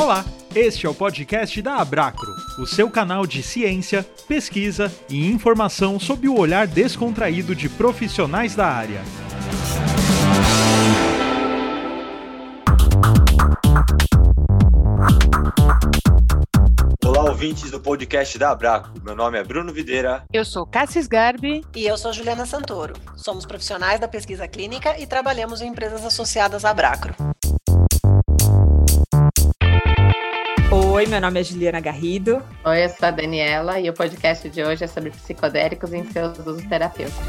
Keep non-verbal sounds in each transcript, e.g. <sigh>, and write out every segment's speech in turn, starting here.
Olá, este é o podcast da Abracro, o seu canal de ciência, pesquisa e informação sob o olhar descontraído de profissionais da área. Olá, ouvintes do podcast da Abraco. Meu nome é Bruno Videira. Eu sou Cassis Garbi. E eu sou Juliana Santoro. Somos profissionais da pesquisa clínica e trabalhamos em empresas associadas à Abracro. Oi, meu nome é Juliana Garrido. Oi, eu sou a Daniela e o podcast de hoje é sobre psicodélicos em seus usos terapêuticos.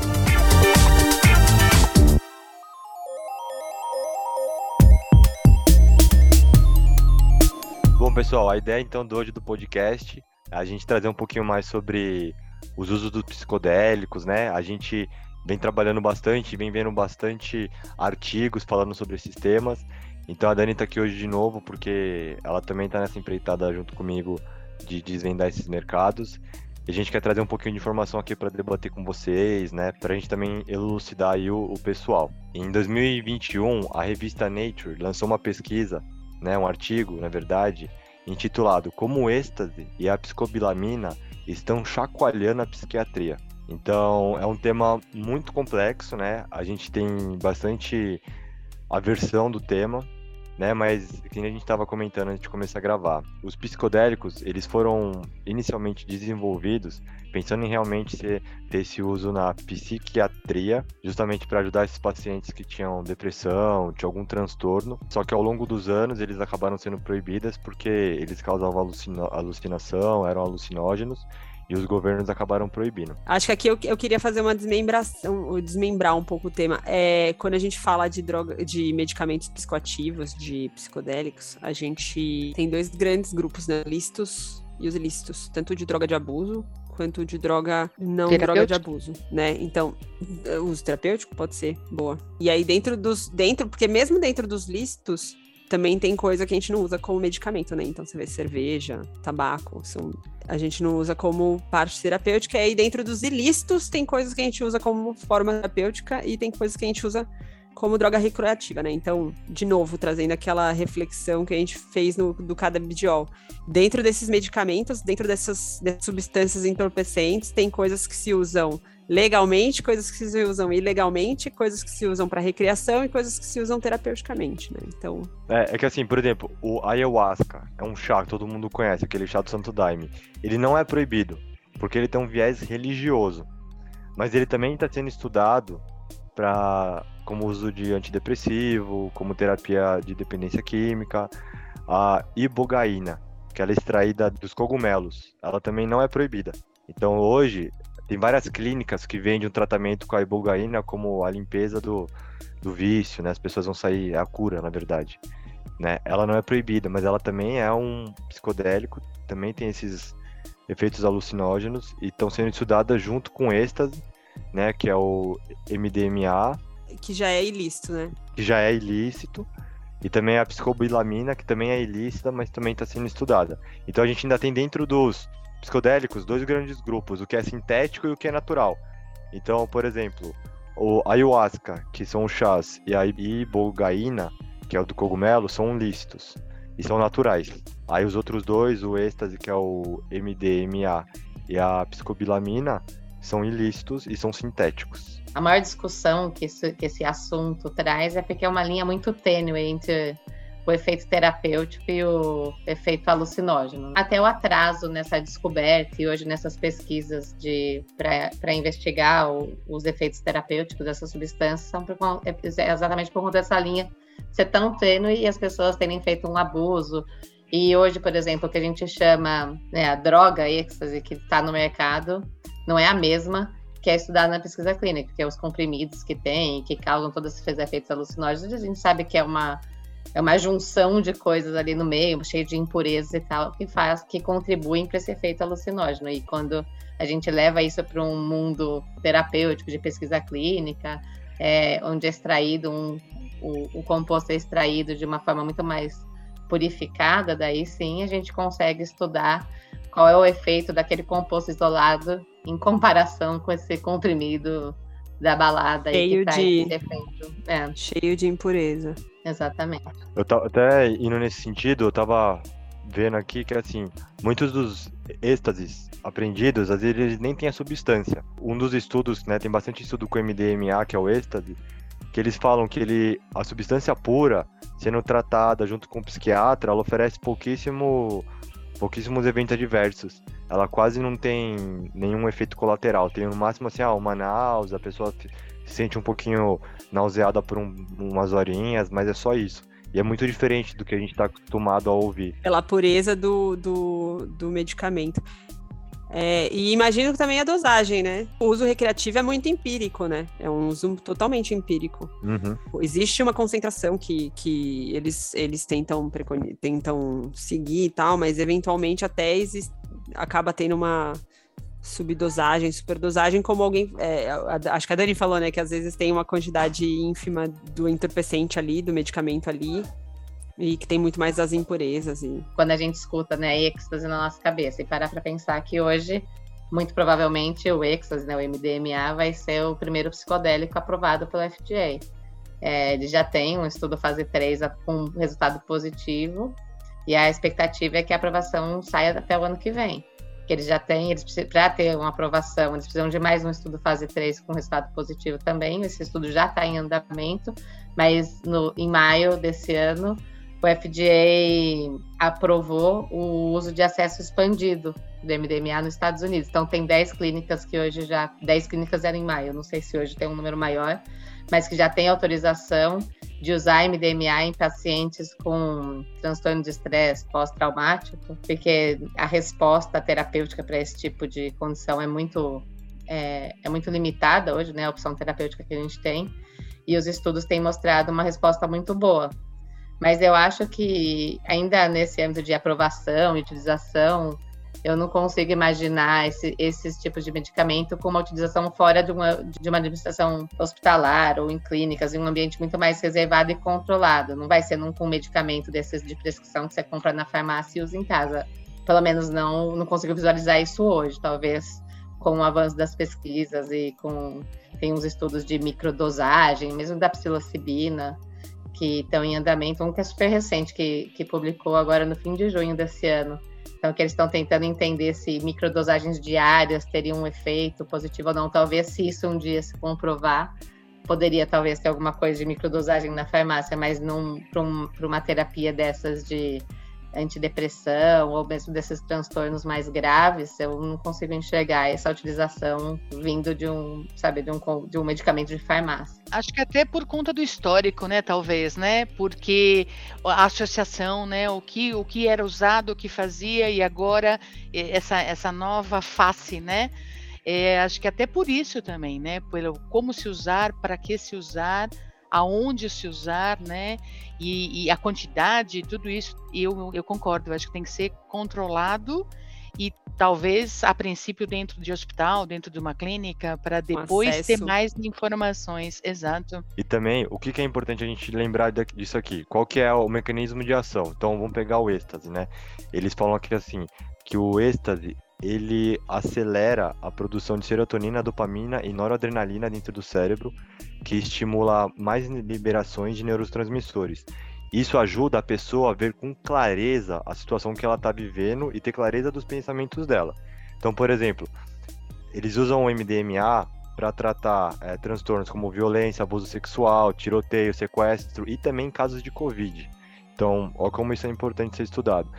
Bom, pessoal, a ideia então do hoje do podcast é a gente trazer um pouquinho mais sobre os usos dos psicodélicos, né? A gente vem trabalhando bastante, vem vendo bastante artigos falando sobre esses temas. Então a Dani tá aqui hoje de novo porque ela também tá nessa empreitada junto comigo de desvendar esses mercados. E a gente quer trazer um pouquinho de informação aqui para debater com vocês, né? Para a gente também elucidar aí o, o pessoal. Em 2021, a revista Nature lançou uma pesquisa, né, um artigo, na verdade, intitulado Como o êxtase e a psicobilamina estão chacoalhando a psiquiatria. Então, é um tema muito complexo, né? A gente tem bastante aversão do tema, né? Mas que a gente estava comentando antes de começar a gravar, os psicodélicos eles foram inicialmente desenvolvidos pensando em realmente ser, ter esse uso na psiquiatria, justamente para ajudar esses pacientes que tinham depressão, tinham algum transtorno. Só que ao longo dos anos eles acabaram sendo proibidas porque eles causavam alucina alucinação, eram alucinógenos e os governos acabaram proibindo. Acho que aqui eu, eu queria fazer uma desmembração, desmembrar um pouco o tema. É, quando a gente fala de droga, de medicamentos psicoativos, de psicodélicos, a gente tem dois grandes grupos, né? Listos e os ilícitos, tanto de droga de abuso quanto de droga não droga de abuso, né? Então, uso terapêutico pode ser boa. E aí dentro dos dentro, porque mesmo dentro dos listos também tem coisa que a gente não usa como medicamento, né? Então você vê cerveja, tabaco, são a gente não usa como parte terapêutica. E aí, dentro dos ilícitos, tem coisas que a gente usa como forma terapêutica e tem coisas que a gente usa como droga recreativa, né? Então, de novo, trazendo aquela reflexão que a gente fez no, do cadabidiol. Dentro desses medicamentos, dentro dessas, dessas substâncias entorpecentes, tem coisas que se usam legalmente, coisas que se usam ilegalmente, coisas que se usam para recreação e coisas que se usam terapeuticamente, né? Então. É, é, que assim, por exemplo, o ayahuasca é um chá que todo mundo conhece, aquele chá do Santo Daime. Ele não é proibido, porque ele tem um viés religioso. Mas ele também está sendo estudado para como uso de antidepressivo, como terapia de dependência química, a ibogaína, que ela é extraída dos cogumelos. Ela também não é proibida. Então hoje tem várias clínicas que vendem um tratamento com a ibogaína como a limpeza do, do vício, né? As pessoas vão sair, é a cura, na verdade. Né? Ela não é proibida, mas ela também é um psicodélico, também tem esses efeitos alucinógenos e estão sendo estudadas junto com êxtase, né? Que é o MDMA. Que já é ilícito, né? Que já é ilícito. E também a psicobilamina, que também é ilícita, mas também está sendo estudada. Então a gente ainda tem dentro dos psicodélicos dois grandes grupos, o que é sintético e o que é natural. Então, por exemplo, o ayahuasca, que são os chás, e a ibogaína, que é o do cogumelo, são lícitos e são naturais. Aí os outros dois, o êxtase, que é o MDMA, e a psicobilamina, são ilícitos e são sintéticos. A maior discussão que, que esse assunto traz é porque é uma linha muito tênue entre o efeito terapêutico e o efeito alucinógeno. Até o atraso nessa descoberta e hoje nessas pesquisas de para investigar o, os efeitos terapêuticos dessas substâncias são por, é, é exatamente por conta dessa linha ser tão tênue e as pessoas terem feito um abuso. E hoje, por exemplo, o que a gente chama né, a droga êxtase que está no mercado não é a mesma que é estudada na pesquisa clínica, que é os comprimidos que tem, que causam todos esses efeitos alucinógenos. A gente sabe que é uma é uma junção de coisas ali no meio, cheio de impurezas e tal, que faz, que contribuem para esse efeito alucinógeno. E quando a gente leva isso para um mundo terapêutico de pesquisa clínica, é, onde é extraído um, o, o composto é extraído de uma forma muito mais purificada, daí sim a gente consegue estudar qual é o efeito daquele composto isolado em comparação com esse comprimido da balada cheio de é. cheio de impureza exatamente eu tava até indo nesse sentido eu tava vendo aqui que, assim, muitos dos êxtases aprendidos, às vezes eles nem têm a substância. Um dos estudos, né, tem bastante estudo com MDMA, que é o êxtase, que eles falam que ele, a substância pura, sendo tratada junto com o psiquiatra, ela oferece pouquíssimo, pouquíssimos eventos adversos. Ela quase não tem nenhum efeito colateral. Tem no máximo assim, ah, uma náusea, a pessoa se sente um pouquinho nauseada por um, umas horinhas, mas é só isso. E é muito diferente do que a gente está acostumado a ouvir. Pela pureza do, do, do medicamento. É, e imagino que também a dosagem, né? O uso recreativo é muito empírico, né? É um uso totalmente empírico. Uhum. Existe uma concentração que, que eles, eles tentam, tentam seguir e tal, mas eventualmente até existe, acaba tendo uma subdosagem, superdosagem, como alguém. É, acho que a Dani falou, né? Que às vezes tem uma quantidade ínfima do entorpecente ali, do medicamento ali, e que tem muito mais das impurezas. E... Quando a gente escuta, né, êxtase na nossa cabeça e parar para pensar que hoje, muito provavelmente, o êxtase, né, o MDMA, vai ser o primeiro psicodélico aprovado pela FDA. É, ele já tem um estudo fase 3 com resultado positivo, e a expectativa é que a aprovação saia até o ano que vem. Que eles já têm, eles para ter uma aprovação, eles precisam de mais um estudo fase 3 com resultado positivo também. Esse estudo já está em andamento, mas no, em maio desse ano o FDA aprovou o uso de acesso expandido do MDMA nos Estados Unidos. Então tem 10 clínicas que hoje já, 10 clínicas eram em maio, não sei se hoje tem um número maior, mas que já tem autorização de usar MDMA em pacientes com transtorno de estresse pós-traumático, porque a resposta terapêutica para esse tipo de condição é muito é, é muito limitada hoje, né? A opção terapêutica que a gente tem. E os estudos têm mostrado uma resposta muito boa. Mas eu acho que ainda nesse âmbito de aprovação e utilização, eu não consigo imaginar esse, esses tipos de medicamento com uma utilização fora de uma, de uma administração hospitalar ou em clínicas, em um ambiente muito mais reservado e controlado. Não vai ser num, com um medicamento desses de prescrição que você compra na farmácia e usa em casa. Pelo menos não, não consigo visualizar isso hoje. Talvez com o avanço das pesquisas e com tem uns estudos de microdosagem, mesmo da psilocibina, que estão em andamento, um que é super recente, que, que publicou agora no fim de junho desse ano. Então, que eles estão tentando entender se microdosagens diárias teriam um efeito positivo ou não. Talvez, se isso um dia se comprovar, poderia talvez ter alguma coisa de microdosagem na farmácia, mas para um, uma terapia dessas de antidepressão ou mesmo desses transtornos mais graves, eu não consigo enxergar essa utilização vindo de um, sabe, de um, de um medicamento de farmácia. Acho que até por conta do histórico, né, talvez, né, porque a associação, né, o que, o que era usado, o que fazia e agora essa, essa nova face, né, é, acho que até por isso também, né, pelo como se usar, para que se usar, aonde se usar, né? E, e, a quantidade, tudo isso, eu, eu concordo, eu acho que tem que ser controlado e talvez a princípio dentro de hospital, dentro de uma clínica, para depois ter mais informações, exato. E também, o que, que é importante a gente lembrar disso aqui? Qual que é o mecanismo de ação? Então, vamos pegar o êxtase, né? Eles falam aqui assim, que o êxtase, ele acelera a produção de serotonina, dopamina e noradrenalina dentro do cérebro, que estimula mais liberações de neurotransmissores. Isso ajuda a pessoa a ver com clareza a situação que ela está vivendo e ter clareza dos pensamentos dela. Então, por exemplo, eles usam o MDMA para tratar é, transtornos como violência, abuso sexual, tiroteio, sequestro e também casos de Covid. Então, olha como isso é importante ser estudado.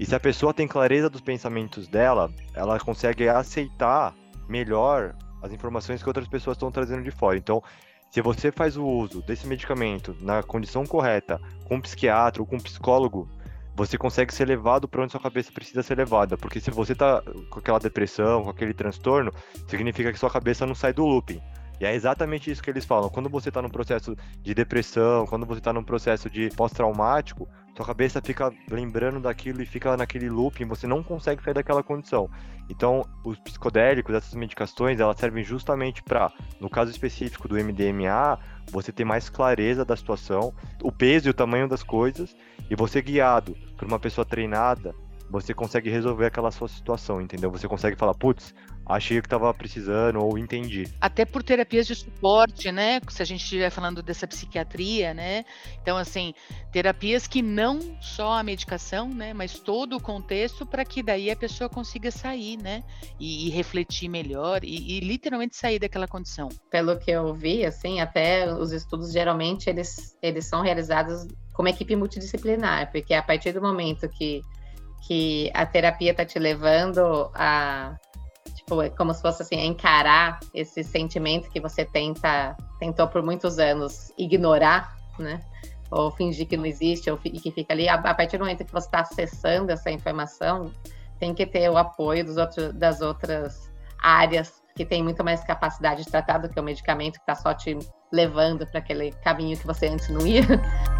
E se a pessoa tem clareza dos pensamentos dela, ela consegue aceitar melhor as informações que outras pessoas estão trazendo de fora. Então, se você faz o uso desse medicamento na condição correta, com um psiquiatra ou com um psicólogo, você consegue ser levado para onde sua cabeça precisa ser levada. Porque se você está com aquela depressão, com aquele transtorno, significa que sua cabeça não sai do looping. E é exatamente isso que eles falam. Quando você está num processo de depressão, quando você está num processo de pós-traumático, sua cabeça fica lembrando daquilo e fica naquele looping, você não consegue sair daquela condição. Então, os psicodélicos, essas medicações, elas servem justamente para, no caso específico do MDMA, você ter mais clareza da situação, o peso e o tamanho das coisas, e você guiado por uma pessoa treinada você consegue resolver aquela sua situação, entendeu? Você consegue falar, putz, achei que estava precisando ou entendi. Até por terapias de suporte, né? Se a gente estiver falando dessa psiquiatria, né? Então, assim, terapias que não só a medicação, né? Mas todo o contexto para que daí a pessoa consiga sair, né? E, e refletir melhor e, e, literalmente sair daquela condição. Pelo que eu vi, assim, até os estudos geralmente eles, eles são realizados como equipe multidisciplinar, porque a partir do momento que que a terapia está te levando a tipo, é como se fosse assim, encarar esse sentimento que você tenta tentou por muitos anos ignorar, né? Ou fingir que não existe, ou que fica ali. A, a partir do momento que você está acessando essa informação, tem que ter o apoio dos outros, das outras áreas que tem muito mais capacidade de tratar do que o medicamento que está só te levando para aquele caminho que você antes não ia. <laughs>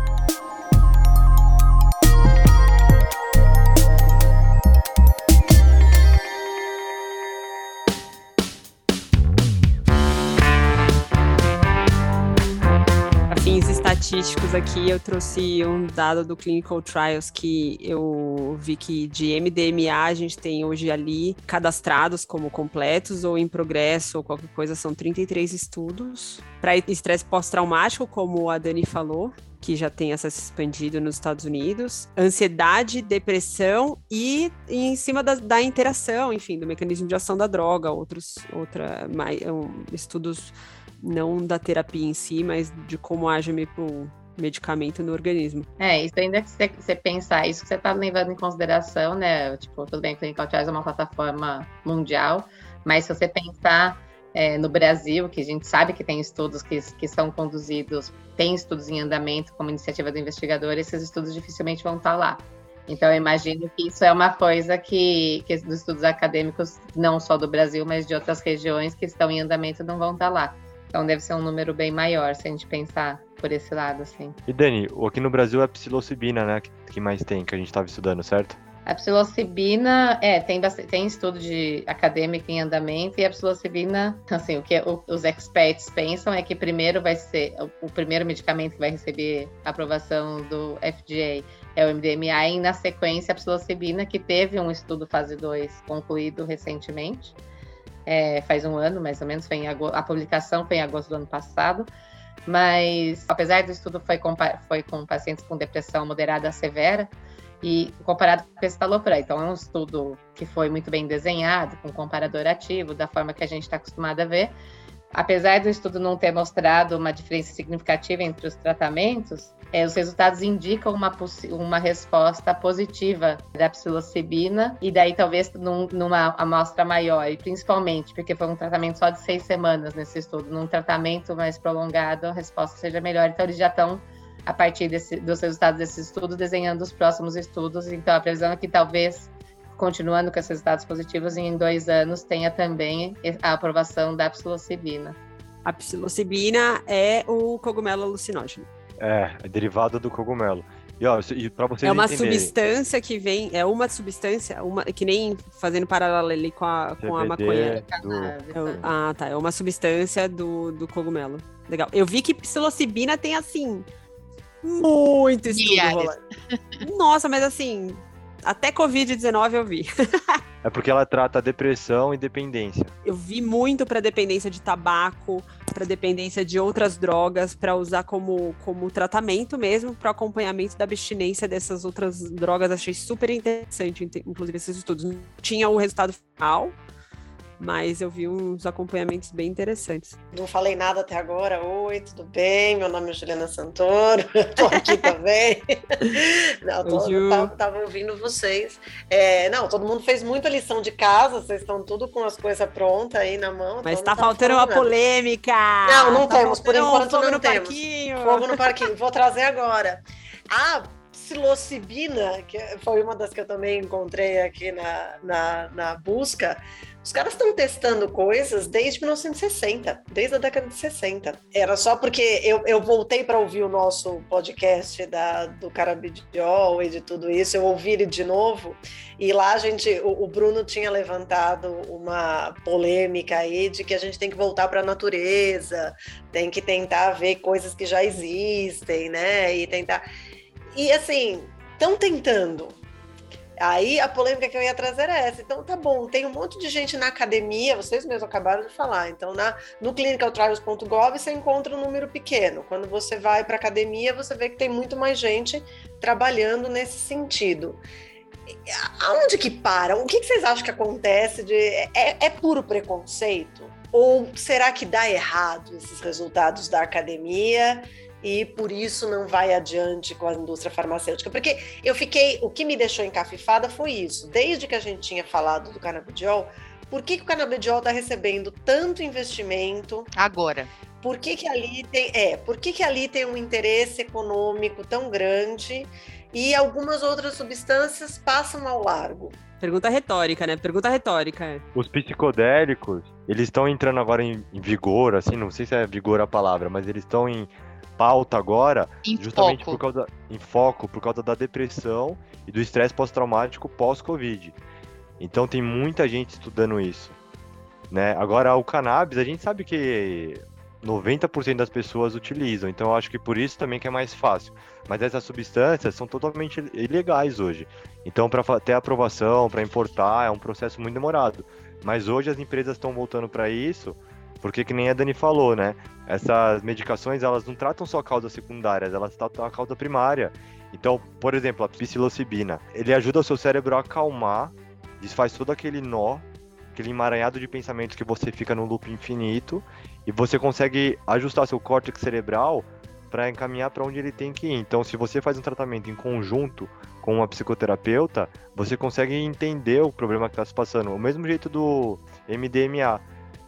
estatísticos aqui, eu trouxe um dado do Clinical Trials que eu vi que de MDMA a gente tem hoje ali cadastrados como completos ou em progresso ou qualquer coisa, são 33 estudos. Para estresse pós-traumático, como a Dani falou, que já tem acesso expandido nos Estados Unidos, ansiedade, depressão e, e em cima da, da, interação, enfim, do mecanismo de ação da droga, outros outra, mais, um, estudos não da terapia em si, mas de como age o medicamento no organismo. É, isso ainda que você, pensar, isso que você está levando em consideração, né? Tipo, tudo bem, Clinical Trials é uma plataforma mundial, mas se você pensar é, no Brasil, que a gente sabe que tem estudos que, que são conduzidos, tem estudos em andamento como iniciativa do investigador, esses estudos dificilmente vão estar lá. Então, eu imagino que isso é uma coisa que, que os estudos acadêmicos, não só do Brasil, mas de outras regiões que estão em andamento, não vão estar lá. Então deve ser um número bem maior se a gente pensar por esse lado, assim. E Dani, aqui no Brasil é a psilocibina, né? Que mais tem, que a gente estava estudando, certo? A psilocibina, é, tem, tem estudo de acadêmico em andamento e a psilocibina, assim, o que os experts pensam é que primeiro vai ser, o, o, primeiro medicamento que vai receber aprovação do FDA é o MDMA e na sequência a psilocibina, que teve um estudo fase 2 concluído recentemente é, faz um ano mais ou menos, foi agosto, a publicação foi em agosto do ano passado, mas apesar do estudo foi com, foi com pacientes com depressão moderada a severa, e comparado com o estalopram. Então, é um estudo que foi muito bem desenhado, com comparador ativo, da forma que a gente está acostumado a ver, Apesar do estudo não ter mostrado uma diferença significativa entre os tratamentos, é, os resultados indicam uma, uma resposta positiva da psilocibina, e daí talvez num, numa amostra maior, e principalmente porque foi um tratamento só de seis semanas nesse estudo, num tratamento mais prolongado, a resposta seja melhor. Então, eles já estão, a partir desse, dos resultados desses estudos, desenhando os próximos estudos. Então, a previsão é que talvez continuando com esses resultados positivos em dois anos tenha também a aprovação da psilocibina. A psilocibina é o cogumelo alucinógeno. É, é derivado do cogumelo. E, ó, e para vocês É uma entenderem... substância que vem, é uma substância, uma, que nem fazendo paralelo ali com a, com a maconha. Do... É, ah, tá. É uma substância do, do cogumelo. Legal. Eu vi que psilocibina tem, assim, muito estudo rolando. Nossa, mas assim, até Covid-19 eu vi. é porque ela trata depressão e dependência. Eu vi muito para dependência de tabaco, para dependência de outras drogas, para usar como, como tratamento mesmo, para acompanhamento da abstinência dessas outras drogas. Achei super interessante, inclusive, esses estudos. Tinha o resultado final, mas eu vi uns acompanhamentos bem interessantes. Não falei nada até agora. Oi, tudo bem? Meu nome é Juliana Santoro, <laughs> estou aqui também. <laughs> não, tô, tava, ouvindo vocês. É, não, todo mundo fez muita lição de casa, vocês estão tudo com as coisas prontas aí na mão. Mas está tá faltando uma polêmica. Não, não tá temos, por enquanto fogo não no temos. Parquinho. Fogo no <laughs> parquinho, vou trazer agora. Ah, psilocibina, que foi uma das que eu também encontrei aqui na, na, na busca, os caras estão testando coisas desde 1960, desde a década de 60. Era só porque eu, eu voltei para ouvir o nosso podcast da, do Carabidiol e de tudo isso, eu ouvi ele de novo, e lá a gente, o, o Bruno tinha levantado uma polêmica aí de que a gente tem que voltar para a natureza, tem que tentar ver coisas que já existem, né? E tentar. E assim, estão tentando Aí a polêmica que eu ia trazer é essa. Então, tá bom, tem um monte de gente na academia, vocês mesmos acabaram de falar. Então, na, no clinicaltrials.gov você encontra um número pequeno. Quando você vai para academia, você vê que tem muito mais gente trabalhando nesse sentido. Aonde que para? O que, que vocês acham que acontece? De, é, é puro preconceito? Ou será que dá errado esses resultados da academia e por isso não vai adiante com a indústria farmacêutica? Porque eu fiquei, o que me deixou encafifada foi isso. Desde que a gente tinha falado do canabidiol, por que, que o canabidiol está recebendo tanto investimento? Agora. Por que, que ali tem, é, por que, que ali tem um interesse econômico tão grande e algumas outras substâncias passam ao largo? Pergunta retórica, né? Pergunta retórica. Os psicodélicos, eles estão entrando agora em, em, vigor, assim, não sei se é vigor a palavra, mas eles estão em pauta agora, em justamente foco. por causa em foco por causa da depressão <laughs> e do estresse pós-traumático pós-Covid. Então tem muita gente estudando isso, né? Agora o cannabis, a gente sabe que 90% das pessoas utilizam, então eu acho que por isso também que é mais fácil. Mas essas substâncias são totalmente ilegais hoje. Então, para ter aprovação, para importar, é um processo muito demorado. Mas hoje as empresas estão voltando para isso, porque que nem a Dani falou, né? Essas medicações, elas não tratam só causas secundárias, elas tratam a causa primária. Então, por exemplo, a psilocibina, ele ajuda o seu cérebro a acalmar, desfaz todo aquele nó, aquele emaranhado de pensamentos que você fica no loop infinito, e você consegue ajustar seu córtex cerebral para encaminhar para onde ele tem que ir. Então, se você faz um tratamento em conjunto com uma psicoterapeuta, você consegue entender o problema que está se passando. O mesmo jeito do MDMA.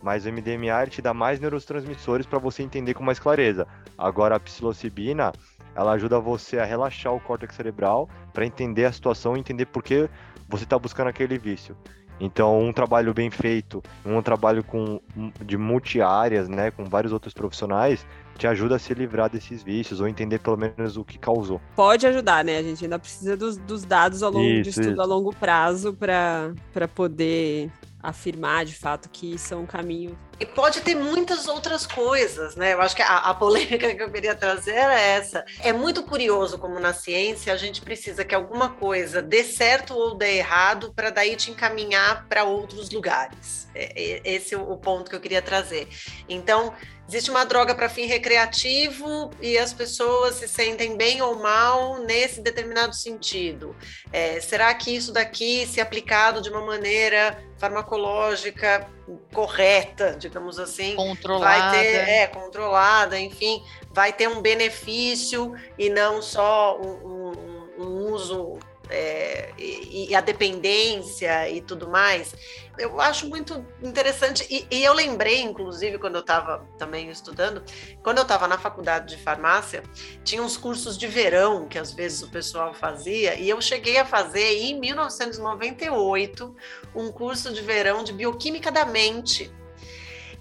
Mas o MDMA te dá mais neurotransmissores para você entender com mais clareza. Agora, a psilocibina, ela ajuda você a relaxar o córtex cerebral para entender a situação e entender por que você está buscando aquele vício. Então, um trabalho bem feito, um trabalho com, de multi-áreas, né, com vários outros profissionais, te ajuda a se livrar desses vícios ou entender pelo menos o que causou. Pode ajudar, né? A gente ainda precisa dos, dos dados ao longo isso, de estudo isso. a longo prazo para poder afirmar de fato que isso é um caminho. E pode ter muitas outras coisas, né? Eu acho que a, a, polêmica que eu queria trazer era essa. É muito curioso como na ciência a gente precisa que alguma coisa dê certo ou dê errado para daí te encaminhar para outros lugares. É, é, esse é o ponto que eu queria trazer. Então, existe uma droga para fim recreativo e as pessoas se sentem bem ou mal nesse determinado sentido. É, será que isso daqui, se aplicado de uma maneira farmacológica correta, digamos assim, controlada, vai ter, é, controlada, enfim, vai ter um benefício e não só um, um, um uso é, e, e, a dependência e tudo mais, eu acho muito interessante. E, e eu lembrei, inclusive, quando eu estava também estudando, quando eu estava na faculdade de farmácia, tinha uns cursos de verão que às vezes o pessoal fazia, e eu cheguei a fazer em 1998 um curso de verão de bioquímica da mente.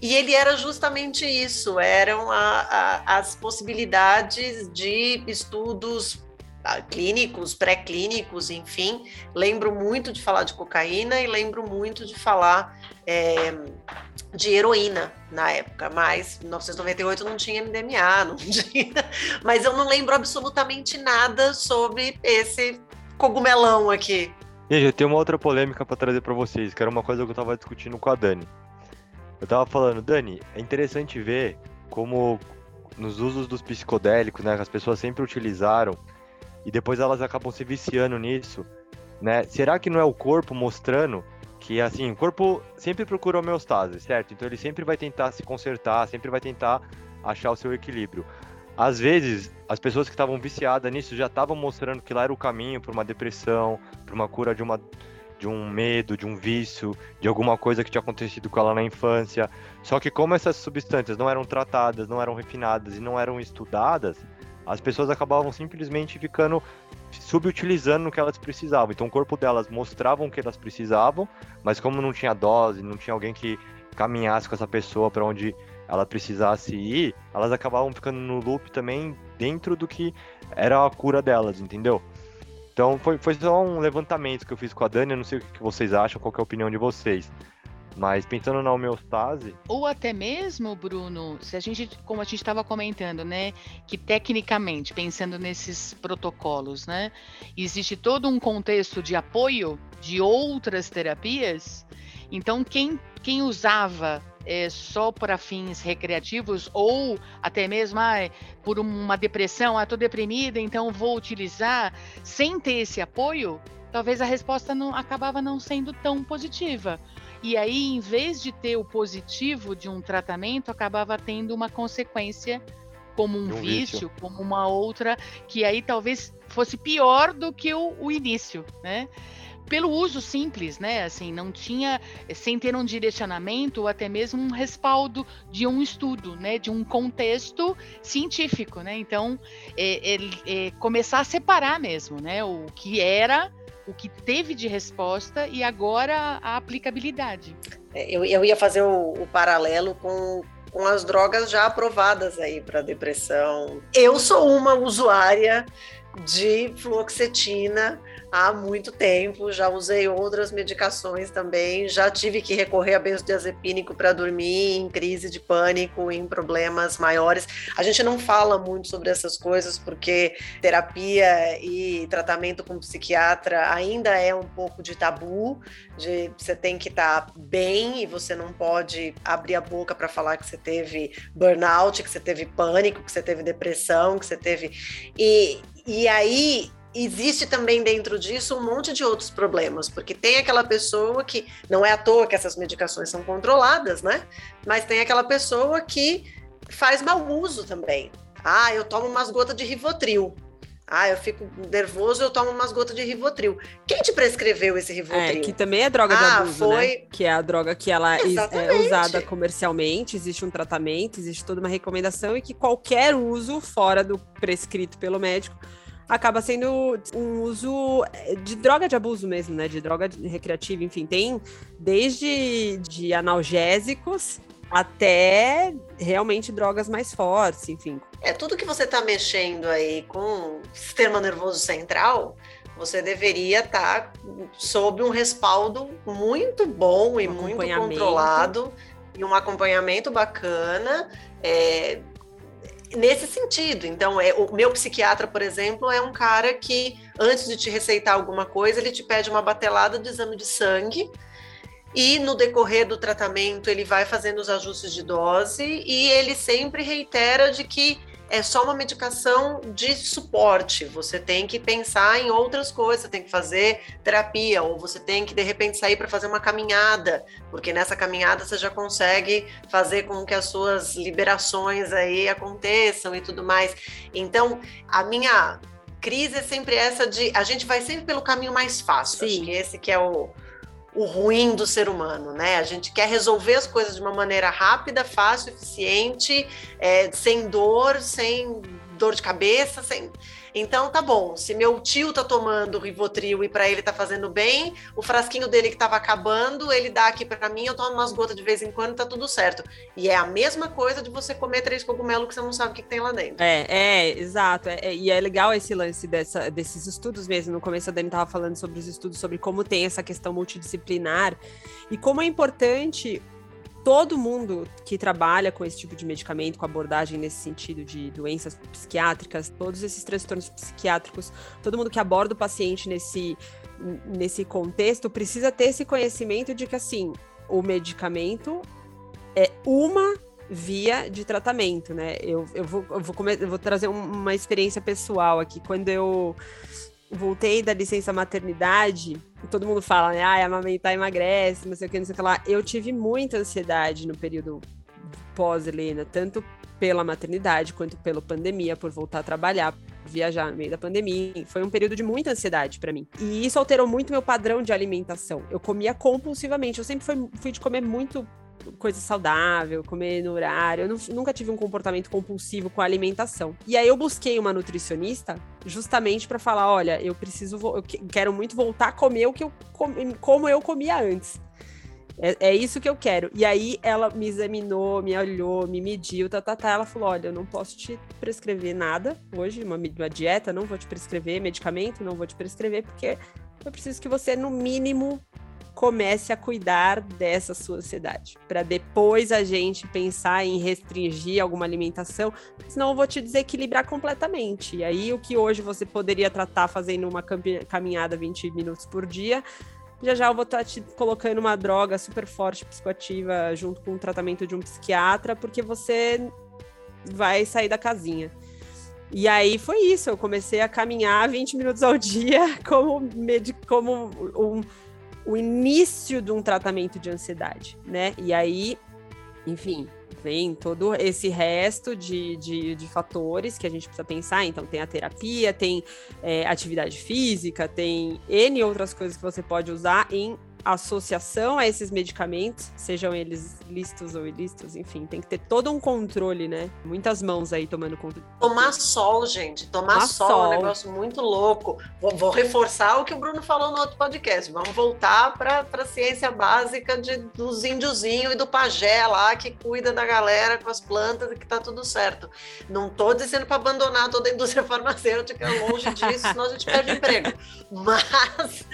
E ele era justamente isso, eram a, a, as possibilidades de estudos clínicos, pré-clínicos, enfim. Lembro muito de falar de cocaína e lembro muito de falar é, de heroína na época, mas em 1998 não tinha MDMA, <laughs> não tinha. Mas eu não lembro absolutamente nada sobre esse cogumelão aqui. Gente, eu tenho uma outra polêmica para trazer para vocês, que era uma coisa que eu estava discutindo com a Dani. Eu estava falando, Dani, é interessante ver como nos usos dos psicodélicos, né, as pessoas sempre utilizaram, e depois elas acabam se viciando nisso, né? Será que não é o corpo mostrando que assim, o corpo sempre procura homeostase, certo? Então ele sempre vai tentar se consertar, sempre vai tentar achar o seu equilíbrio. Às vezes, as pessoas que estavam viciadas nisso já estavam mostrando que lá era o caminho para uma depressão, para uma cura de uma de um medo, de um vício, de alguma coisa que tinha acontecido com ela na infância. Só que como essas substâncias não eram tratadas, não eram refinadas e não eram estudadas, as pessoas acabavam simplesmente ficando subutilizando o que elas precisavam. Então o corpo delas mostrava o que elas precisavam, mas como não tinha dose, não tinha alguém que caminhasse com essa pessoa para onde ela precisasse ir, elas acabavam ficando no loop também dentro do que era a cura delas, entendeu? Então foi, foi só um levantamento que eu fiz com a Dani, eu não sei o que vocês acham, qual é a opinião de vocês. Mas pensando na homeostase. Ou até mesmo, Bruno, se a gente, como a gente estava comentando, né, que tecnicamente, pensando nesses protocolos, né, existe todo um contexto de apoio de outras terapias. Então, quem, quem usava é, só para fins recreativos ou até mesmo ah, por uma depressão, ah, estou deprimida, então vou utilizar, sem ter esse apoio, talvez a resposta não acabava não sendo tão positiva. E aí, em vez de ter o positivo de um tratamento, acabava tendo uma consequência como um, um vício, vício, como uma outra, que aí talvez fosse pior do que o, o início, né? pelo uso simples, né? Assim, não tinha, sem ter um direcionamento ou até mesmo um respaldo de um estudo, né? De um contexto científico, né? Então, é, é, é começar a separar mesmo, né? O que era, o que teve de resposta e agora a aplicabilidade. É, eu, eu ia fazer o, o paralelo com com as drogas já aprovadas aí para depressão. Eu sou uma usuária de fluoxetina há muito tempo, já usei outras medicações também, já tive que recorrer a benzodiazepínico para dormir em crise de pânico, em problemas maiores. A gente não fala muito sobre essas coisas porque terapia e tratamento com psiquiatra ainda é um pouco de tabu, de você tem que estar tá bem e você não pode abrir a boca para falar que você teve burnout, que você teve pânico, que você teve depressão, que você teve e e aí existe também dentro disso um monte de outros problemas, porque tem aquela pessoa que não é à toa que essas medicações são controladas, né? Mas tem aquela pessoa que faz mau uso também. Ah, eu tomo umas gotas de Rivotril. Ah, eu fico nervoso, eu tomo umas gotas de Rivotril. Quem te prescreveu esse Rivotril? É, que também é droga de ah, abuso, né? foi... né? Que é a droga que ela é usada comercialmente, existe um tratamento, existe toda uma recomendação e que qualquer uso fora do prescrito pelo médico acaba sendo um uso eh, de droga de abuso mesmo, né? De droga recreativa, enfim, tem desde de analgésicos até realmente drogas mais fortes, enfim. É, tudo que você está mexendo aí com sistema nervoso central, você deveria estar tá sob um respaldo muito bom e um muito controlado e um acompanhamento bacana. É, nesse sentido. Então, é, o meu psiquiatra, por exemplo, é um cara que, antes de te receitar alguma coisa, ele te pede uma batelada de exame de sangue. E no decorrer do tratamento, ele vai fazendo os ajustes de dose e ele sempre reitera de que é só uma medicação de suporte. Você tem que pensar em outras coisas, você tem que fazer terapia, ou você tem que, de repente, sair para fazer uma caminhada, porque nessa caminhada você já consegue fazer com que as suas liberações aí aconteçam e tudo mais. Então, a minha crise é sempre essa de a gente vai sempre pelo caminho mais fácil. Sim. Acho que esse que é o o ruim do ser humano, né? A gente quer resolver as coisas de uma maneira rápida, fácil, eficiente, é, sem dor, sem dor de cabeça, sem então tá bom, se meu tio tá tomando Rivotril e para ele tá fazendo bem, o frasquinho dele que tava acabando, ele dá aqui para mim, eu tomo umas gotas de vez em quando, tá tudo certo. E é a mesma coisa de você comer três cogumelos que você não sabe o que, que tem lá dentro. É, é, exato. É, é, e é legal esse lance dessa, desses estudos mesmo. No começo a Dani tava falando sobre os estudos, sobre como tem essa questão multidisciplinar e como é importante todo mundo que trabalha com esse tipo de medicamento, com abordagem nesse sentido de doenças psiquiátricas, todos esses transtornos psiquiátricos, todo mundo que aborda o paciente nesse, nesse contexto precisa ter esse conhecimento de que, assim, o medicamento é uma via de tratamento, né? Eu, eu, vou, eu, vou, eu vou trazer uma experiência pessoal aqui. Quando eu voltei da licença maternidade, todo mundo fala, né? Ah, amamentar emagrece, não sei o que, não sei o que lá. Eu tive muita ansiedade no período pós-Helena, tanto pela maternidade quanto pela pandemia, por voltar a trabalhar, viajar no meio da pandemia. Foi um período de muita ansiedade para mim. E isso alterou muito meu padrão de alimentação. Eu comia compulsivamente. Eu sempre fui, fui de comer muito coisa saudável, comer no horário. Eu não, nunca tive um comportamento compulsivo com a alimentação. E aí eu busquei uma nutricionista justamente para falar, olha, eu preciso, eu quero muito voltar a comer o que eu como eu comia antes. É, é, isso que eu quero. E aí ela me examinou, me olhou, me mediu, tá, tá, tá. Ela falou: olha, eu não posso te prescrever nada hoje, uma, uma dieta, não vou te prescrever medicamento, não vou te prescrever, porque eu preciso que você, no mínimo, comece a cuidar dessa sua ansiedade, para depois a gente pensar em restringir alguma alimentação, senão eu vou te desequilibrar completamente. E aí o que hoje você poderia tratar fazendo uma caminhada 20 minutos por dia, já já eu vou estar tá te colocando uma droga super forte psicoativa junto com o tratamento de um psiquiatra, porque você vai sair da casinha. E aí foi isso, eu comecei a caminhar 20 minutos ao dia <laughs> como, como um, o início de um tratamento de ansiedade, né? E aí, enfim, vem todo esse resto de, de, de, fatores que a gente precisa pensar. Então, tem a terapia, tem é, atividade física, tem N outras coisas que você pode usar em associação a esses medicamentos, sejam eles listos ou ilícitos, enfim, tem que ter todo um controle, né? Muitas mãos aí tomando conta. Tomar sol, gente, tomar, tomar sol, sol, é um negócio muito louco. Vou, vou, reforçar o que o Bruno falou no outro podcast. Vamos voltar para a ciência básica de, dos índiozinhos e do pajé lá que cuida da galera com as plantas e que tá tudo certo. Não tô dizendo para abandonar toda a indústria <laughs> farmacêutica, longe disso, senão a gente perde emprego. <laughs> Mas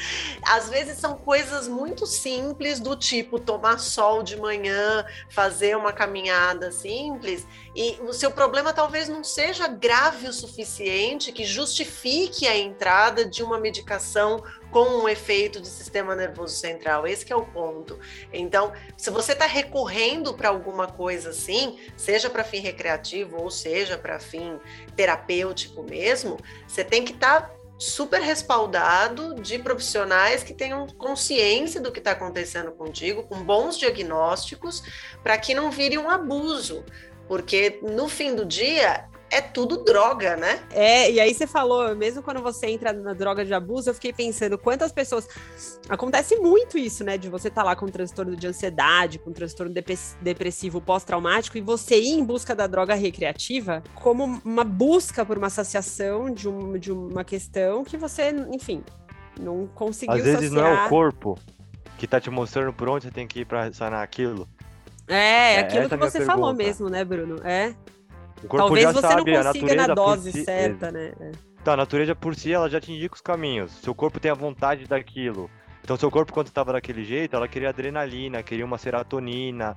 às vezes são coisas muito simples, do tipo tomar sol de manhã, fazer uma caminhada simples, e o seu problema talvez não seja grave o suficiente que justifique a entrada de uma medicação com um efeito de sistema nervoso central. Esse é o ponto. Então, se você está recorrendo para alguma coisa assim, seja para fim recreativo ou seja para fim terapêutico mesmo, você tem que estar tá super respaldado de profissionais que tenham consciência do que está acontecendo contigo, com bons diagnósticos, para que não vire um abuso. Porque no fim do dia é tudo droga, né? É, e aí você falou, mesmo quando você entra na droga de abuso, eu fiquei pensando quantas pessoas. Acontece muito isso, né? De você estar tá lá com transtorno de ansiedade, com transtorno depressivo pós-traumático, e você ir em busca da droga recreativa como uma busca por uma saciação de, um, de uma questão que você, enfim, não conseguiu Às vezes saciar. não é o corpo que tá te mostrando por onde você tem que ir pra sanar aquilo. É, é aquilo que é você falou mesmo, né, Bruno? É. O corpo Talvez já você sabe, não consiga na dose si, certa, né? É. Tá, a natureza por si, ela já te indica os caminhos. Seu corpo tem a vontade daquilo. Então, seu corpo, quando estava daquele jeito, ela queria adrenalina, queria uma serotonina.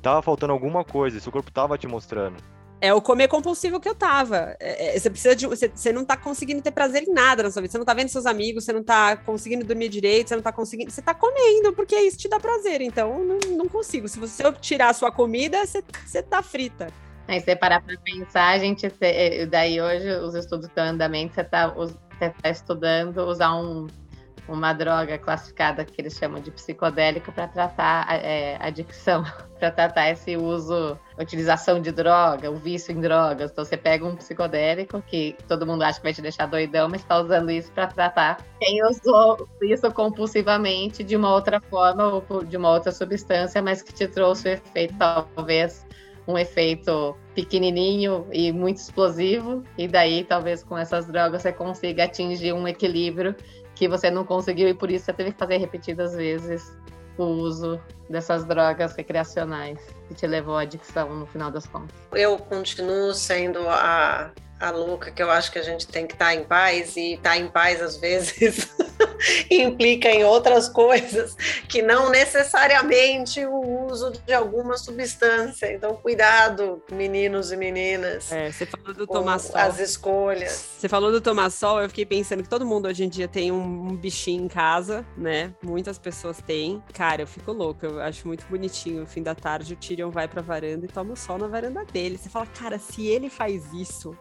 Tava faltando alguma coisa, seu corpo tava te mostrando. É o comer compulsivo que eu tava. É, é, você precisa de. Você, você, não tá conseguindo ter prazer em nada na sua vida. Você não tá vendo seus amigos, você não tá conseguindo dormir direito, você não tá conseguindo. Você tá comendo, porque isso te dá prazer. Então, não, não consigo. Se você tirar a sua comida, você, você tá frita. Aí você parar para pensar, a gente eh, daí hoje os estudos estão andamento, você está tá estudando usar um, uma droga classificada que eles chamam de psicodélico para tratar é, adicção, <laughs> para tratar esse uso, utilização de droga, o vício em drogas. Então você pega um psicodélico que todo mundo acha que vai te deixar doidão, mas está usando isso para tratar quem usou isso compulsivamente de uma outra forma ou de uma outra substância, mas que te trouxe o efeito talvez um efeito pequenininho e muito explosivo, e daí talvez com essas drogas você consiga atingir um equilíbrio que você não conseguiu e por isso você teve que fazer repetidas vezes o uso dessas drogas recreacionais que te levou à adicção no final das contas. Eu continuo sendo a a louca que eu acho que a gente tem que estar tá em paz e estar tá em paz às vezes <laughs> <laughs> implica em outras coisas que não necessariamente o uso de alguma substância. Então, cuidado, meninos e meninas. É, você falou do tomar sol. As escolhas. Você falou do tomar sol, eu fiquei pensando que todo mundo hoje em dia tem um, bichinho em casa, né? Muitas pessoas têm. Cara, eu fico louca, eu acho muito bonitinho. No fim da tarde, o Tyrion vai pra varanda e toma o sol na varanda dele. Você fala, cara, se ele faz isso,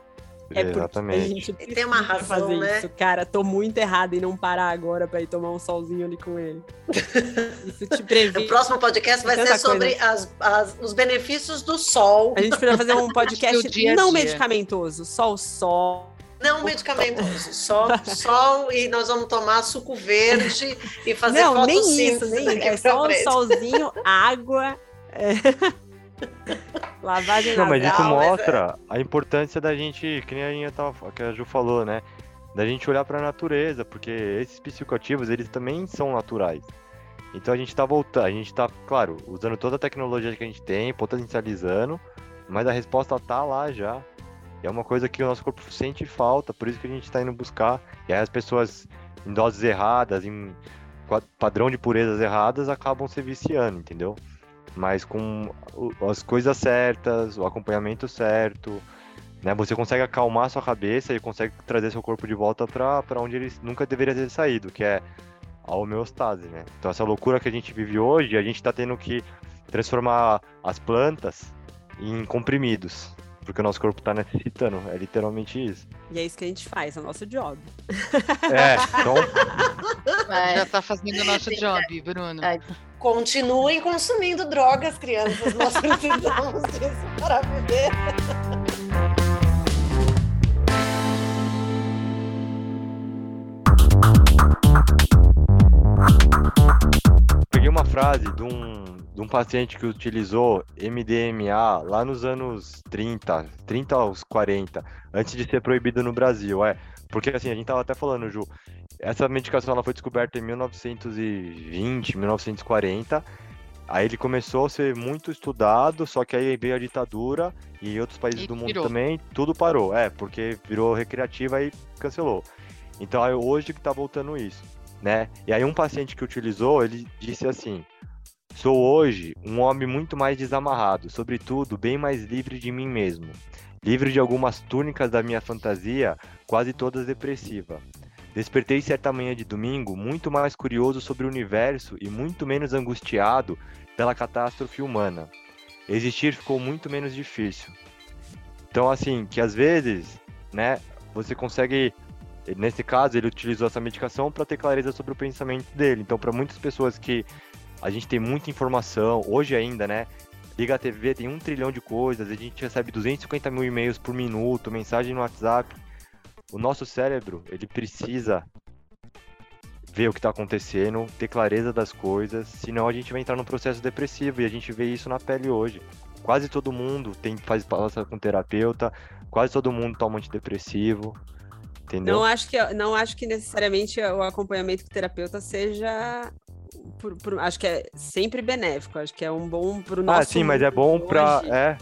é Exatamente. a gente tem uma razão, fazer né? isso. Cara, tô muito errada em não parar agora para ir tomar um solzinho ali com ele. <laughs> Isso te previne. o próximo podcast vai ser sobre as, as, os benefícios do sol. A gente precisa fazer um <laughs> podcast dia não medicamentoso, só o sol. Não medicamentoso, só sol e nós vamos tomar suco verde e fazer não, nem isso, nem <laughs> isso. É só um solzinho, água. É. <laughs> Lavagem Não, mas isso mostra a importância da gente, que nem a, tava, que a Ju falou, né? Da gente olhar para a natureza, porque esses psicoativos, eles também são naturais. Então a gente tá voltando, a gente tá, claro, usando toda a tecnologia que a gente tem, potencializando, mas a resposta tá lá já. E é uma coisa que o nosso corpo sente falta, por isso que a gente tá indo buscar. E aí as pessoas em doses erradas, em padrão de purezas erradas, acabam se viciando, entendeu? Mas com as coisas certas, o acompanhamento certo, né? Você consegue acalmar sua cabeça e consegue trazer seu corpo de volta para onde ele nunca deveria ter saído, que é a homeostase, né? Então essa loucura que a gente vive hoje, a gente está tendo que transformar as plantas em comprimidos, porque o nosso corpo está necessitando, é literalmente isso. E é isso que a gente faz, é o nosso job. É, então... <laughs> Já está fazendo o nosso job, Bruno. Continuem consumindo drogas, crianças, nós precisamos disso para viver. Peguei uma frase de um, de um paciente que utilizou MDMA lá nos anos 30, 30 aos 40, antes de ser proibido no Brasil. É, porque assim, a gente tava até falando, Ju, essa medicação ela foi descoberta em 1920, 1940. Aí ele começou a ser muito estudado, só que aí veio a ditadura e outros países e do mundo virou. também, tudo parou. É, porque virou recreativa e cancelou. Então é hoje que tá voltando isso né? E aí um paciente que utilizou, ele disse assim: Sou hoje um homem muito mais desamarrado, sobretudo bem mais livre de mim mesmo, livre de algumas túnicas da minha fantasia, quase todas depressiva. Despertei certa manhã de domingo muito mais curioso sobre o universo e muito menos angustiado pela catástrofe humana. Existir ficou muito menos difícil. Então, assim, que às vezes, né, você consegue nesse caso, ele utilizou essa medicação para ter clareza sobre o pensamento dele. Então, para muitas pessoas que a gente tem muita informação, hoje ainda, né? Liga a TV, tem um trilhão de coisas, a gente recebe 250 mil e-mails por minuto, mensagem no WhatsApp. O nosso cérebro, ele precisa ver o que está acontecendo, ter clareza das coisas, senão a gente vai entrar num processo depressivo e a gente vê isso na pele hoje. Quase todo mundo tem faz palestra com terapeuta, quase todo mundo toma antidepressivo. Entendeu? Não acho que, não acho que necessariamente o acompanhamento com o terapeuta seja. Por, por, acho que é sempre benéfico, acho que é um bom para o ah, nosso. Ah, sim, mas é bom para. É,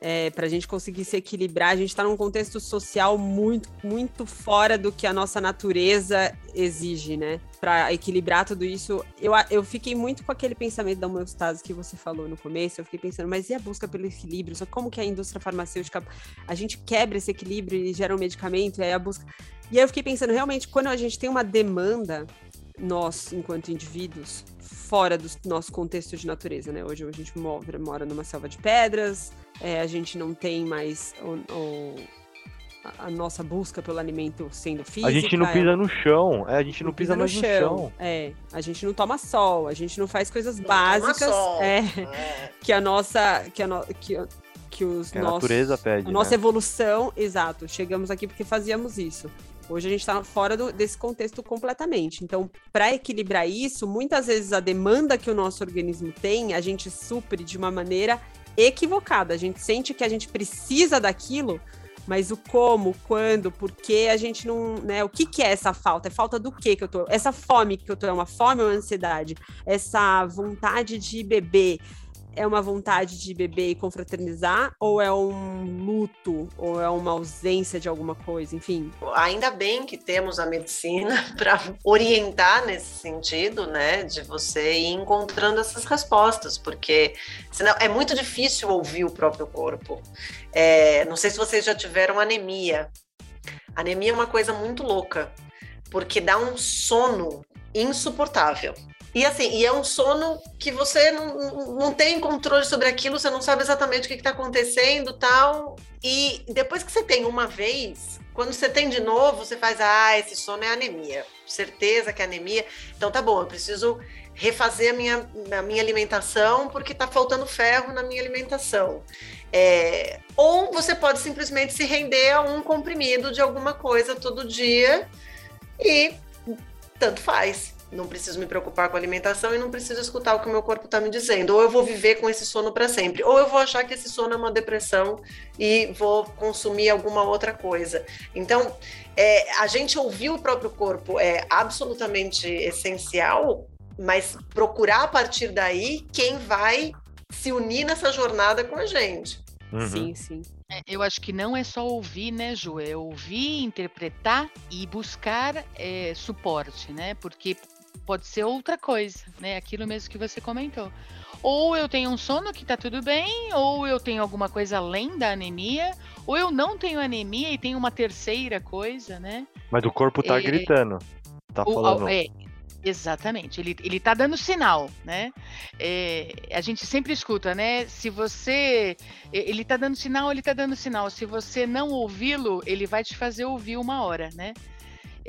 é, para a gente conseguir se equilibrar. A gente está num contexto social muito, muito fora do que a nossa natureza exige, né? Para equilibrar tudo isso, eu, eu fiquei muito com aquele pensamento da homeostase que você falou no começo. Eu fiquei pensando, mas e a busca pelo equilíbrio? Só como que a indústria farmacêutica a gente quebra esse equilíbrio e gera um medicamento? E aí a busca. E aí eu fiquei pensando, realmente, quando a gente tem uma demanda, nós, enquanto indivíduos, fora do nosso contexto de natureza, né? Hoje a gente mora, mora numa selva de pedras, é, a gente não tem mais o, o, a nossa busca pelo alimento sendo física. A gente não pisa é, no chão, é, a gente não, pisa, pisa mais no chão. no chão. É, a gente não toma sol, a gente não faz coisas não básicas é, é, <laughs> que a nossa que a no, que, que os que nossos, a natureza pede, a nossa né? evolução, exato. Chegamos aqui porque fazíamos isso. Hoje a gente está fora do, desse contexto completamente. Então, para equilibrar isso, muitas vezes a demanda que o nosso organismo tem, a gente supre de uma maneira equivocada. A gente sente que a gente precisa daquilo, mas o como, quando, por que a gente não, né? O que, que é essa falta? É falta do que que eu tô? Essa fome que eu tô é uma fome ou ansiedade? Essa vontade de beber é uma vontade de beber e confraternizar, ou é um luto, ou é uma ausência de alguma coisa, enfim. Ainda bem que temos a medicina <laughs> para orientar nesse sentido, né, de você ir encontrando essas respostas, porque senão é muito difícil ouvir o próprio corpo. É, não sei se vocês já tiveram anemia. Anemia é uma coisa muito louca, porque dá um sono insuportável. E assim, e é um sono que você não, não tem controle sobre aquilo, você não sabe exatamente o que está acontecendo tal. E depois que você tem uma vez, quando você tem de novo, você faz, ah, esse sono é anemia. Certeza que é anemia. Então tá bom, eu preciso refazer a minha, a minha alimentação porque está faltando ferro na minha alimentação. É, ou você pode simplesmente se render a um comprimido de alguma coisa todo dia e tanto faz não preciso me preocupar com a alimentação e não preciso escutar o que o meu corpo está me dizendo. Ou eu vou viver com esse sono para sempre, ou eu vou achar que esse sono é uma depressão e vou consumir alguma outra coisa. Então, é, a gente ouvir o próprio corpo é absolutamente essencial, mas procurar a partir daí quem vai se unir nessa jornada com a gente. Uhum. Sim, sim. É, eu acho que não é só ouvir, né, Ju? É ouvir, interpretar e buscar é, suporte, né? Porque pode ser outra coisa, né? Aquilo mesmo que você comentou. Ou eu tenho um sono que tá tudo bem, ou eu tenho alguma coisa além da anemia, ou eu não tenho anemia e tenho uma terceira coisa, né? Mas o corpo tá é, gritando. Tá o, falando. É, Exatamente, ele, ele tá dando sinal, né? É, a gente sempre escuta, né? Se você. Ele tá dando sinal, ele tá dando sinal. Se você não ouvi-lo, ele vai te fazer ouvir uma hora, né?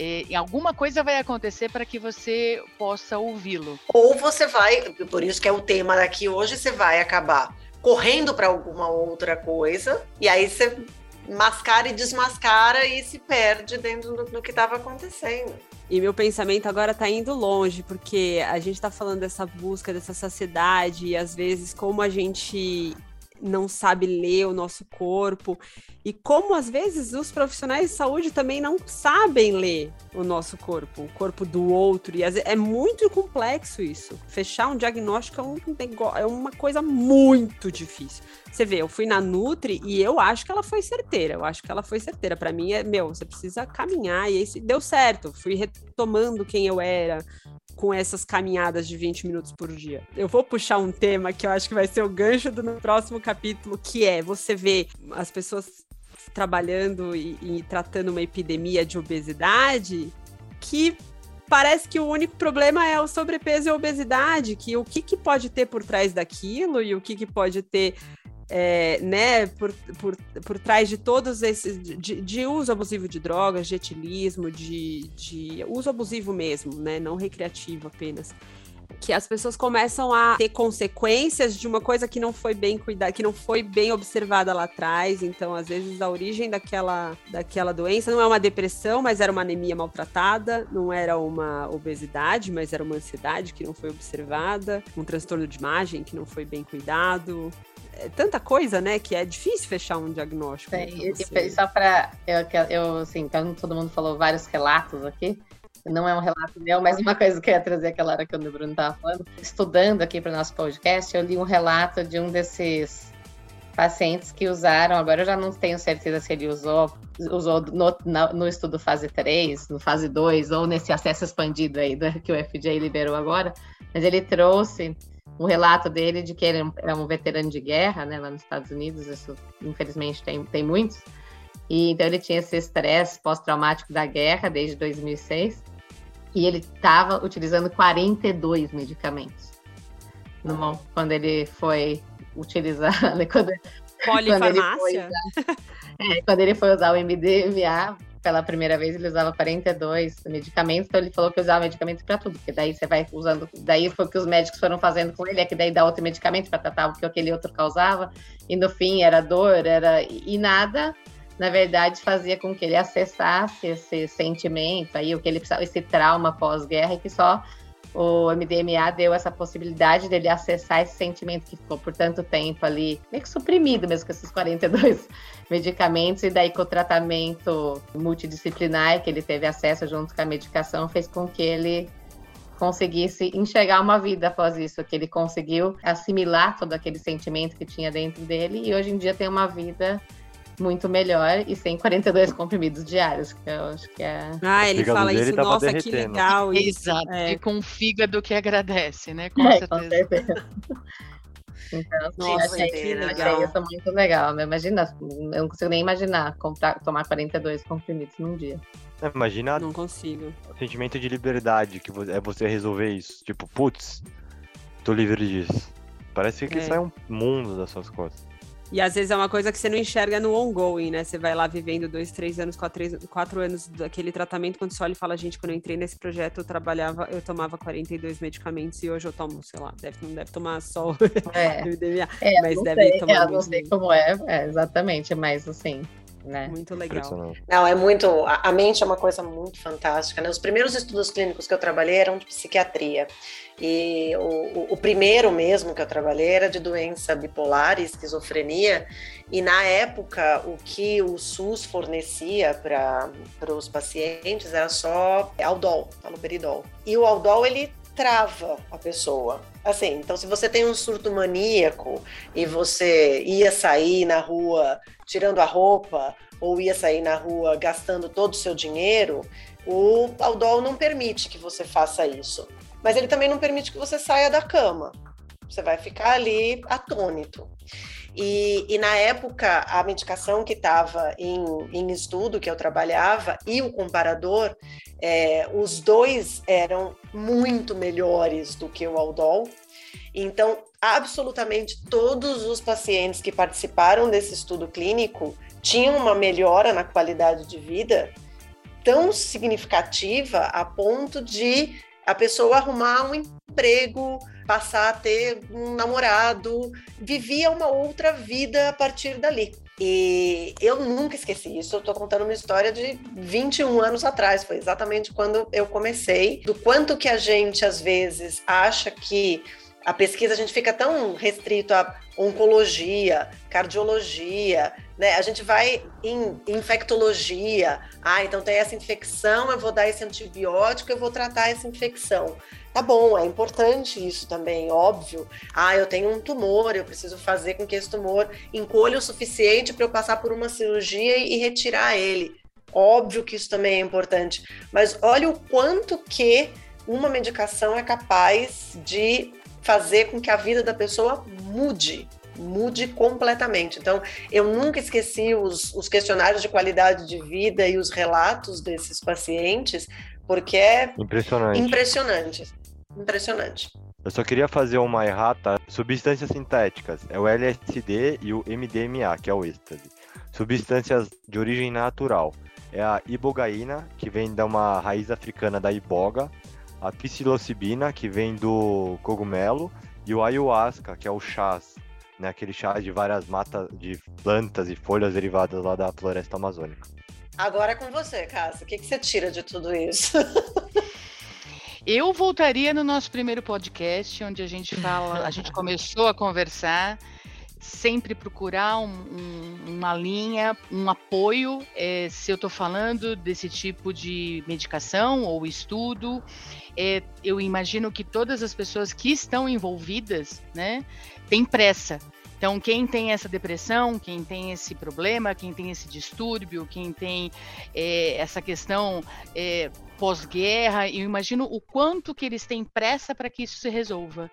É, alguma coisa vai acontecer para que você possa ouvi-lo. Ou você vai, por isso que é o tema daqui hoje, você vai acabar correndo para alguma outra coisa, e aí você mascara e desmascara e se perde dentro do, do que estava acontecendo. E meu pensamento agora tá indo longe, porque a gente tá falando dessa busca, dessa saciedade, e às vezes como a gente não sabe ler o nosso corpo e como às vezes os profissionais de saúde também não sabem ler o nosso corpo, o corpo do outro e é muito complexo isso. Fechar um diagnóstico é, um, é uma coisa muito difícil. Você vê, eu fui na Nutri e eu acho que ela foi certeira. Eu acho que ela foi certeira. Para mim é, meu, você precisa caminhar e aí deu certo. Fui retomando quem eu era, com essas caminhadas de 20 minutos por dia. Eu vou puxar um tema que eu acho que vai ser o gancho do próximo capítulo, que é você vê as pessoas trabalhando e, e tratando uma epidemia de obesidade que parece que o único problema é o sobrepeso e a obesidade, que o que, que pode ter por trás daquilo e o que, que pode ter é, né, por, por, por trás de todos esses, de, de, uso abusivo de drogas, de etilismo, de, de uso abusivo mesmo, né, não recreativo apenas que as pessoas começam a ter consequências de uma coisa que não foi bem cuidada, que não foi bem observada lá atrás. Então, às vezes, a origem daquela, daquela doença não é uma depressão, mas era uma anemia maltratada, não era uma obesidade, mas era uma ansiedade que não foi observada, um transtorno de imagem que não foi bem cuidado, é tanta coisa, né, que é difícil fechar um diagnóstico. É, e, e, só para eu, eu, assim, então todo mundo falou vários relatos aqui. Não é um relato meu, mas uma coisa que eu ia trazer aquela hora que o Bruno estava falando. Estudando aqui para o nosso podcast, eu li um relato de um desses pacientes que usaram, agora eu já não tenho certeza se ele usou, usou no, no estudo fase 3, no fase 2, ou nesse acesso expandido aí do, que o FDA liberou agora, mas ele trouxe um relato dele de que ele é um veterano de guerra, né, lá nos Estados Unidos, isso infelizmente tem, tem muitos, e então ele tinha esse estresse pós-traumático da guerra desde 2006, e ele estava utilizando 42 medicamentos. No, quando ele foi utilizar, <laughs> quando, quando ele foi usar, é, quando ele foi usar o MDMA pela primeira vez ele usava 42 medicamentos, então ele falou que usava medicamentos para tudo, porque daí você vai usando, daí foi o que os médicos foram fazendo com ele, é que daí dá outro medicamento para tratar o que aquele outro causava, e no fim era dor, era e nada, na verdade fazia com que ele acessasse esse sentimento aí, o que ele precisava, esse trauma pós-guerra, e que só o MDMA deu essa possibilidade dele acessar esse sentimento que ficou por tanto tempo ali, meio que suprimido mesmo com esses 42 <laughs> medicamentos, e daí com o tratamento multidisciplinar que ele teve acesso junto com a medicação, fez com que ele conseguisse enxergar uma vida após isso, que ele conseguiu assimilar todo aquele sentimento que tinha dentro dele. E hoje em dia tem uma vida muito melhor e sem 42 comprimidos diários, que eu acho que é. Ah, ele fala isso, nossa, que legal. Isso. Exato, é. e com um fígado que agradece, né? Com é, certeza. Com certeza. <laughs> Então, assim, Nossa, achei, que legal. achei isso muito legal. Né? Imagina, eu não consigo nem imaginar comprar, tomar 42 comprimidos num dia. É, imagina. Não consigo. O sentimento de liberdade que é você resolver isso. Tipo, putz, tô livre disso. Parece que é. sai um mundo das suas costas. E às vezes é uma coisa que você não enxerga no ongoing, né? Você vai lá vivendo dois, três anos, quatro, quatro anos daquele tratamento, quando você olha e fala, gente, quando eu entrei nesse projeto, eu trabalhava, eu tomava 42 medicamentos e hoje eu tomo, sei lá, deve, não deve tomar só é. <laughs> MDMA, é, mas deve sei, tomar. Eu não sei como é, é, exatamente, mas assim, né? Muito legal. Não, é muito. A, mente é uma coisa muito fantástica, né? Os primeiros estudos clínicos que eu trabalhei eram de psiquiatria. E o, o, primeiro mesmo que eu trabalhei era de doença bipolar e esquizofrenia. E na época, o que o SUS fornecia para os pacientes era só Aldol, aloperidol. E o Aldol, ele trava a pessoa. Assim, então se você tem um surto maníaco e você ia sair na rua tirando a roupa ou ia sair na rua gastando todo o seu dinheiro, o Aldol não permite que você faça isso. Mas ele também não permite que você saia da cama. Você vai ficar ali atônito. E, e, na época, a medicação que estava em, em, estudo, que eu trabalhava, e o comparador, é, os dois eram muito melhores do que o Aldol. Então, absolutamente todos os pacientes que participaram desse estudo clínico tinham uma melhora na qualidade de vida tão significativa a ponto de a pessoa arrumar um emprego, passar a ter um namorado, vivia uma outra vida a partir dali. E eu nunca esqueci isso. Eu estou contando uma história de 21 anos atrás. Foi exatamente quando eu comecei. Do quanto que a gente, às vezes, acha que a pesquisa a gente fica tão restrito a oncologia, cardiologia, né? A gente vai em infectologia. Ah, então tem essa infecção, eu vou dar esse antibiótico, eu vou tratar essa infecção. Tá bom, é importante isso também, óbvio. Ah, eu tenho um tumor, eu preciso fazer com que esse tumor encolha o suficiente para eu passar por uma cirurgia e retirar ele. Óbvio que isso também é importante, mas olha o quanto que uma medicação é capaz de fazer com que a vida da pessoa mude, mude completamente. Então, eu nunca esqueci os, os questionários de qualidade de vida e os relatos desses pacientes, porque é impressionante. Impressionante. Impressionante. Eu só queria fazer uma errata. Substâncias sintéticas é o LSD e o MDMA, que é o êxtase. Substâncias de origem natural é a ibogaína, que vem de uma raiz africana da iboga, a psilocibina, que vem do cogumelo, e o ayahuasca, que é o chás, né, aquele chá de várias matas de plantas e folhas derivadas lá da floresta amazônica. Agora é com você, Cássio. O que, que você tira de tudo isso? <laughs> Eu voltaria no nosso primeiro podcast, onde a gente fala, a gente começou a conversar sempre procurar um, um, uma linha, um apoio, é, se eu estou falando desse tipo de medicação ou estudo. É, eu imagino que todas as pessoas que estão envolvidas, né, têm pressa. Então, quem tem essa depressão, quem tem esse problema, quem tem esse distúrbio, quem tem é, essa questão é, pós-guerra, eu imagino o quanto que eles têm pressa para que isso se resolva.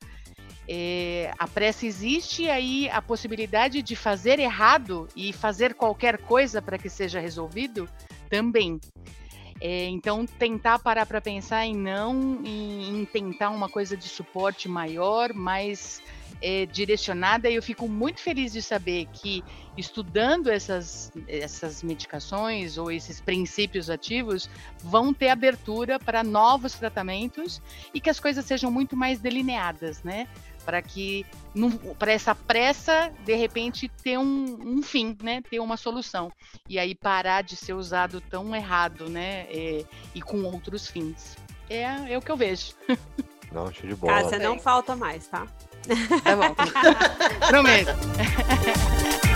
É, a pressa existe aí a possibilidade de fazer errado e fazer qualquer coisa para que seja resolvido também. É, então, tentar parar para pensar em não, em, em, tentar uma coisa de suporte maior, mais é, direcionada. E eu fico muito feliz de saber que, estudando essas, essas medicações ou esses princípios ativos, vão ter abertura para novos tratamentos e que as coisas sejam muito mais delineadas, né? Para que para essa pressa de repente ter um, um, fim, né? Ter uma solução e aí parar de ser usado tão errado, né? É, e com outros fins. É, é o que eu vejo. <laughs> Não, show de bola. Casa não falta mais, tá? Tá bom. <laughs> Prometo. <laughs>